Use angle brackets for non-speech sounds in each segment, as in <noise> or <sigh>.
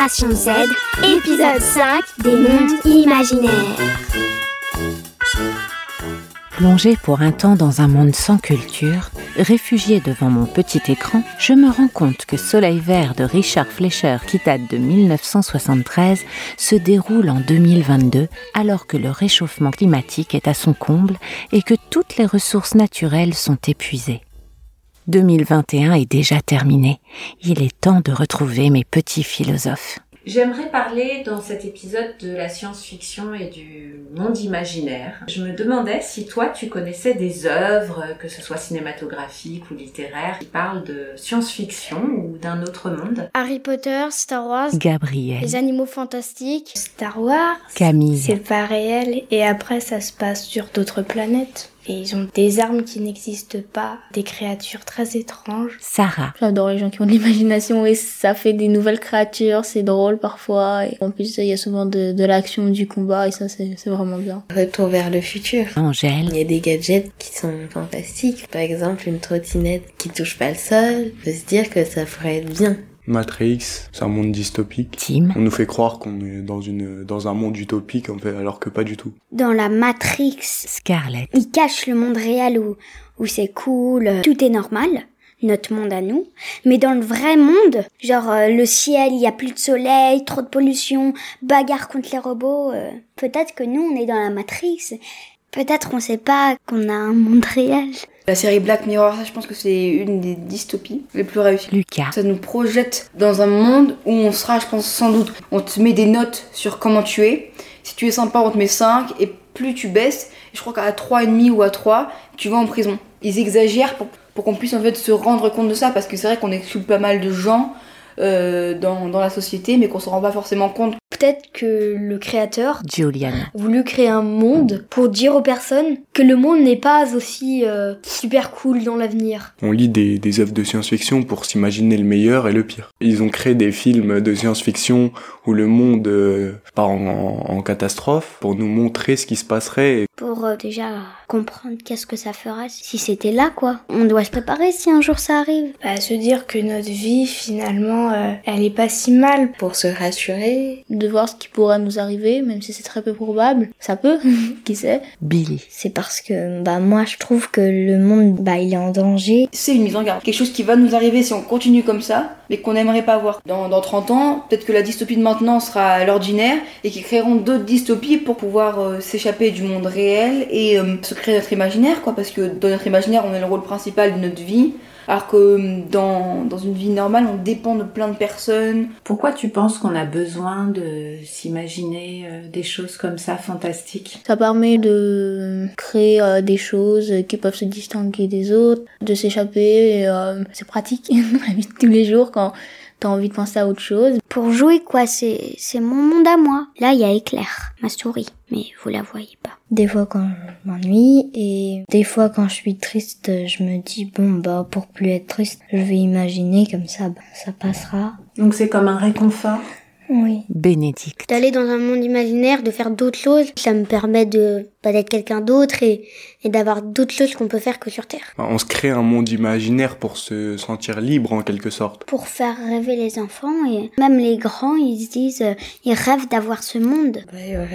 Épisode 5 des mondes imaginaires. Plongé pour un temps dans un monde sans culture, réfugié devant mon petit écran, je me rends compte que Soleil vert de Richard Fleischer, qui date de 1973, se déroule en 2022 alors que le réchauffement climatique est à son comble et que toutes les ressources naturelles sont épuisées. 2021 est déjà terminé. Il est temps de retrouver mes petits philosophes. J'aimerais parler dans cet épisode de la science-fiction et du monde imaginaire. Je me demandais si toi tu connaissais des œuvres, que ce soit cinématographiques ou littéraires, qui parlent de science-fiction ou d'un autre monde. Harry Potter, Star Wars, Gabriel, les animaux fantastiques. Star Wars, Camille, c'est pas réel et après ça se passe sur d'autres planètes. Et ils ont des armes qui n'existent pas, des créatures très étranges. Sarah, J'adore les gens qui ont de l'imagination et ça fait des nouvelles créatures, c'est drôle parfois. Et en plus, il y a souvent de, de l'action, du combat et ça, c'est c'est vraiment bien. Retour vers le futur. Angèle, Il y a des gadgets qui sont fantastiques. Par exemple, une trottinette qui touche pas le sol. On peut se dire que ça pourrait être bien. Matrix, c'est un monde dystopique. Tim, On nous fait croire qu'on est dans une dans un monde utopique en fait, alors que pas du tout. Dans la Matrix, Scarlett, ils cachent le monde réel où, où c'est cool, euh, tout est normal, notre monde à nous. Mais dans le vrai monde, genre euh, le ciel, il y a plus de soleil, trop de pollution, bagarre contre les robots, euh, peut-être que nous on est dans la Matrix. Peut-être on sait pas qu'on a un monde réel. La série Black Mirror, ça, je pense que c'est une des dystopies les plus réussies. Lucas, Ça nous projette dans un monde où on sera, je pense, sans doute. On te met des notes sur comment tu es. Si tu es sympa, on te met 5. Et plus tu baisses, je crois qu'à 3,5 ou à 3, tu vas en prison. Ils exagèrent pour, pour qu'on puisse en fait se rendre compte de ça. Parce que c'est vrai qu'on exclut pas mal de gens euh, dans, dans la société, mais qu'on se rend pas forcément compte. Peut-être que le créateur Juliana, a voulu créer un monde pour dire aux personnes que le monde n'est pas aussi euh, super cool dans l'avenir. On lit des, des œuvres de science-fiction pour s'imaginer le meilleur et le pire. Ils ont créé des films de science-fiction où le monde euh, part en, en- en catastrophe pour nous montrer ce qui se passerait. Pour euh, déjà comprendre qu'est-ce que ça fera si c'était là quoi. On doit se préparer si un jour ça arrive. Bah, se dire que notre vie, finalement, euh, elle est pas si mal. Pour se rassurer, De voir ce qui pourrait nous arriver, même si c'est très peu probable. Ça peut, <laughs> qui sait. Billy, C'est parce que bah moi je trouve que le monde bah il est en danger. c'est une mise en garde. Quelque chose qui va nous arriver si on continue comme ça, mais qu'on n'aimerait pas voir. Dans, dans 30 ans, peut-être que la dystopie de maintenant sera l'ordinaire et qu'ils créeront d'autres dystopies pour pouvoir euh, s'échapper du monde réel et euh, se créer notre imaginaire, quoi. Parce que dans notre imaginaire, on a le rôle principal de notre vie. Alors que euh, dans, dans une vie normale, on dépend de plein de personnes. Pourquoi tu penses qu'on a besoin de s'imaginer des choses comme ça fantastiques? Ça permet de créer euh, des choses qui peuvent se distinguer des autres, de s'échapper. et, euh, c'est pratique <laughs> dans la vie de tous les jours quand t'as envie de penser à autre chose. Pour jouer quoi, c'est c'est mon monde à moi. Là, il y a Éclair, ma souris, mais vous la voyez pas. Des fois quand je m'ennuie et des fois quand je suis triste, je me dis bon bah pour plus être triste, je vais imaginer comme ça bah, ça passera. Donc c'est comme un réconfort. Oui. Bénédicte, D'aller dans un monde imaginaire, de faire d'autres choses, ça me permet de pas d'être quelqu'un d'autre et, et d'avoir d'autres choses qu'on peut faire que sur Terre. On se crée un monde imaginaire pour se sentir libre en quelque sorte. Pour faire rêver les enfants et même les grands, ils se disent, euh, ils rêvent d'avoir ce monde. bah, il y aurait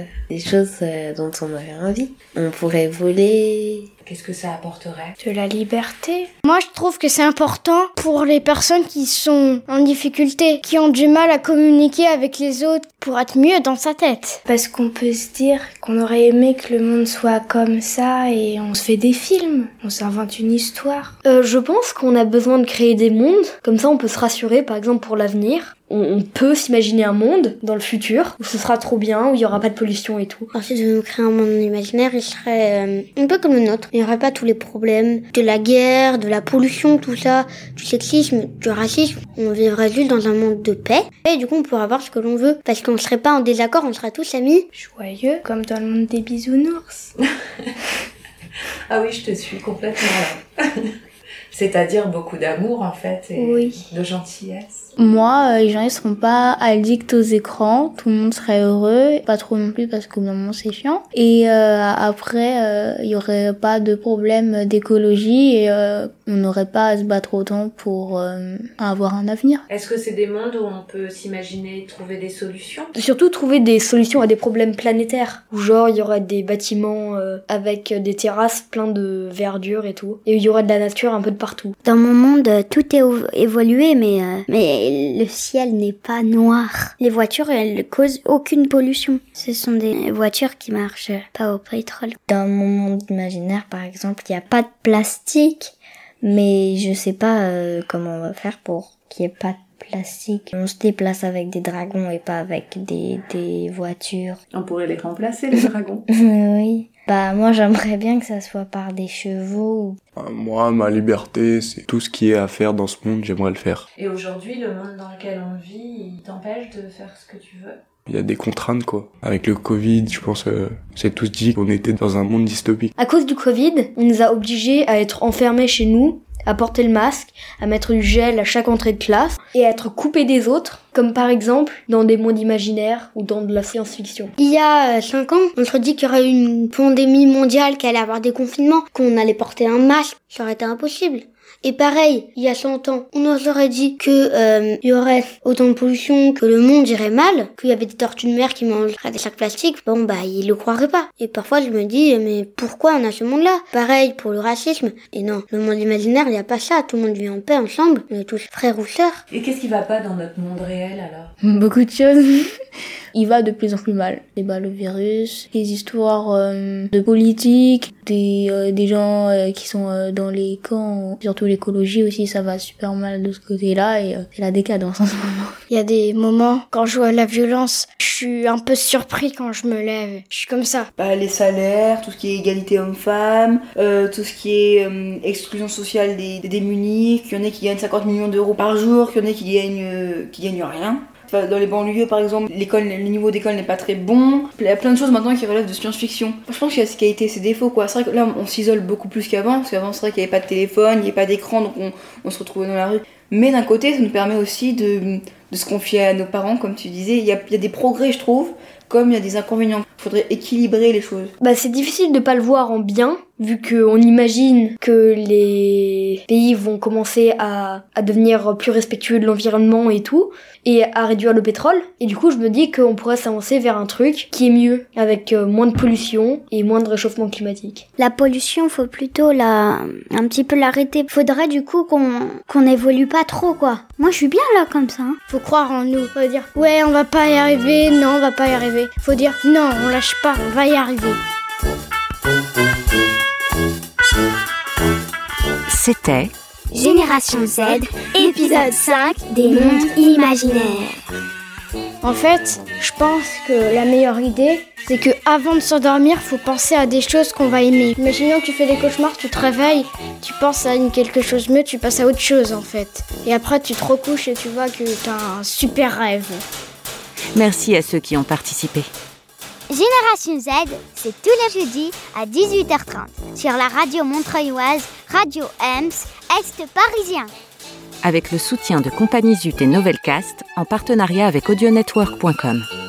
euh, des choses euh, dont on aurait envie. On pourrait voler. Qu'est-ce que ça apporterait De la liberté. Moi, je trouve que c'est important pour les personnes qui sont en difficulté, qui ont du mal à communiquer avec les autres pour être mieux dans sa tête. Parce qu'on peut se dire qu'on aurait aimé que le monde soit comme ça et on se fait des films. On s'invente une histoire. Euh, je pense qu'on a besoin de créer des mondes, comme ça on peut se rassurer par exemple pour l'avenir. On, on peut s'imaginer un monde dans le futur où ce sera trop bien, où il y aura pas de pollution et tout. Ensuite, de nous créer un monde imaginaire, il serait euh, un peu comme le nôtre. Il n'y aurait pas tous les problèmes de la guerre, de la pollution, tout ça, du sexisme, du racisme. On vivrait juste dans un monde de paix. Et du coup, on pourrait avoir ce que l'on veut. Parce qu'on ne serait pas en désaccord, on serait tous amis. Joyeux, comme dans le monde des bisounours. <laughs> Ah oui, je te suis complètement là. <laughs> C'est-à-dire beaucoup d'amour en fait et Oui. de gentillesse. Moi, euh, les gens ils seront pas addicts aux écrans, tout le monde serait heureux, pas trop non plus parce qu'au bout d'un moment c'est chiant. Et euh, après, euh, il y aurait pas de problème d'écologie et euh, on n'aurait pas à se battre autant pour euh, avoir un avenir. Est-ce que c'est des mondes où on peut s'imaginer trouver des solutions? Surtout trouver des solutions à des problèmes planétaires. Où genre il y aurait des bâtiments euh, avec des terrasses plein de verdure et tout. Et il y aurait de la nature un peu de partout. Dans mon monde, euh, tout est évolué, mais, euh, mais le ciel n'est pas noir. Les voitures, elles causent aucune pollution. Ce sont des voitures qui marchent pas au pétrole. Dans mon monde imaginaire, par exemple, il n'y a pas de plastique, mais je sais pas euh, comment on va faire pour qu'il n'y ait pas de plastique. On se déplace avec des dragons et pas avec des, des voitures. On pourrait les remplacer, les dragons. <laughs> oui. Bah moi j'aimerais bien que ça soit par des chevaux. Moi, ma liberté, c'est tout ce qui est à faire dans ce monde, j'aimerais le faire. Et aujourd'hui, le monde dans lequel on vit, il t'empêche de faire ce que tu veux? Il y a des contraintes, quoi. Avec le Covid, je pense, euh, c'est tous dit qu'on était dans un monde dystopique. À cause du Covid, on nous a obligés à être enfermés chez nous, à porter le masque, à mettre du gel à chaque entrée de classe et à être coupés des autres, comme par exemple dans des mondes imaginaires ou dans de la science-fiction. Il y a 5 ans, on se dit qu'il y aurait une pandémie mondiale, qu'il allait avoir des confinements, qu'on allait porter un masque. Ça aurait été impossible. Et pareil, il y a 100 ans, on nous aurait dit que euh, il y aurait autant de pollution, que le monde irait mal, qu'il y avait des tortues de mer qui mangeraient des sacs plastiques. Bon bah, ils le croiraient pas. Et parfois, je me dis, mais pourquoi on a ce monde-là? Pareil pour le racisme. Et non, le monde imaginaire, il n'y a pas ça. Tout le monde vit en paix ensemble. On est tous frères ou sœurs. Et qu'est-ce qui va pas dans notre monde réel alors? <laughs> Beaucoup de choses. Il va de plus en plus mal. Les bah, le virus, les histoires euh, de politique, des, euh, des gens euh, qui sont euh, dans les camps, surtout l'écologie aussi, ça va super mal de ce côté-là et euh, c'est la décadence en ce moment. Il y a des moments, quand je vois la violence, je suis un peu surpris quand je me lève. Je suis comme ça. Bah, les salaires, tout ce qui est égalité homme-femme, euh, tout ce qui est euh, exclusion sociale des, des démunis, qu'il y en a qui gagnent 50 millions d'euros par jour, qu'il y en a qui gagnent, euh, qui gagnent rien. Dans les banlieues, par exemple, l'école, le niveau d'école n'est pas très bon. Il y a plein de choses maintenant qui relèvent de science-fiction. Je pense qu'il y a ses qualités et ses défauts, quoi. C'est vrai que là, on s'isole beaucoup plus qu'avant, parce qu'avant, c'est vrai qu'il n'y avait pas de téléphone, il n'y avait pas d'écran, donc on, on se retrouvait dans la rue. Mais d'un côté, ça nous permet aussi de, de se confier à nos parents, comme tu disais. Il y a, il y a des progrès, je trouve, comme il y a des inconvénients. Il faudrait équilibrer les choses. Bah c'est difficile de pas le voir en bien, vu qu'on imagine que les pays vont commencer à, à devenir plus respectueux de l'environnement et tout, et à réduire le pétrole. Et du coup je me dis qu'on pourrait s'avancer vers un truc qui est mieux, avec euh, moins de pollution et moins de réchauffement climatique. La pollution, faut plutôt la, un petit peu l'arrêter. Faudrait du coup qu'on, qu'on évolue pas trop, quoi. Moi, je suis bien là comme ça. hein. Faut croire en nous. Faut dire, ouais, on va pas y arriver, non, on va pas y arriver. Faut dire, non, on lâche pas, on va y arriver. C'était Génération Z, épisode 5 des mondes imaginaires. En fait, je pense que la meilleure idée, c'est que avant de s'endormir, faut penser à des choses qu'on va aimer. Imaginons que tu fais des cauchemars, tu te réveilles, tu penses à une quelque chose de mieux, tu passes à autre chose en fait. Et après, tu te recouches et tu vois que t'as un super rêve. Merci à ceux qui ont participé. Génération Z, c'est tous les jeudis à 18h30 sur la radio montreuilloise Radio Ems, Est parisien. Avec le soutien de Compagnie Zut et Novelcast en partenariat avec audionetwork.com.